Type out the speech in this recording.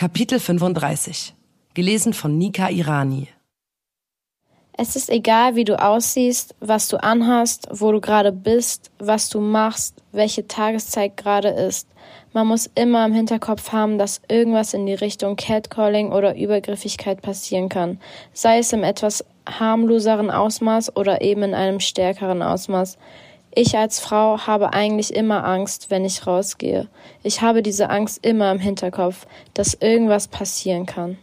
Kapitel 35 Gelesen von Nika Irani Es ist egal, wie du aussiehst, was du anhast, wo du gerade bist, was du machst, welche Tageszeit gerade ist. Man muss immer im Hinterkopf haben, dass irgendwas in die Richtung Catcalling oder Übergriffigkeit passieren kann, sei es im etwas harmloseren Ausmaß oder eben in einem stärkeren Ausmaß. Ich als Frau habe eigentlich immer Angst, wenn ich rausgehe. Ich habe diese Angst immer im Hinterkopf, dass irgendwas passieren kann.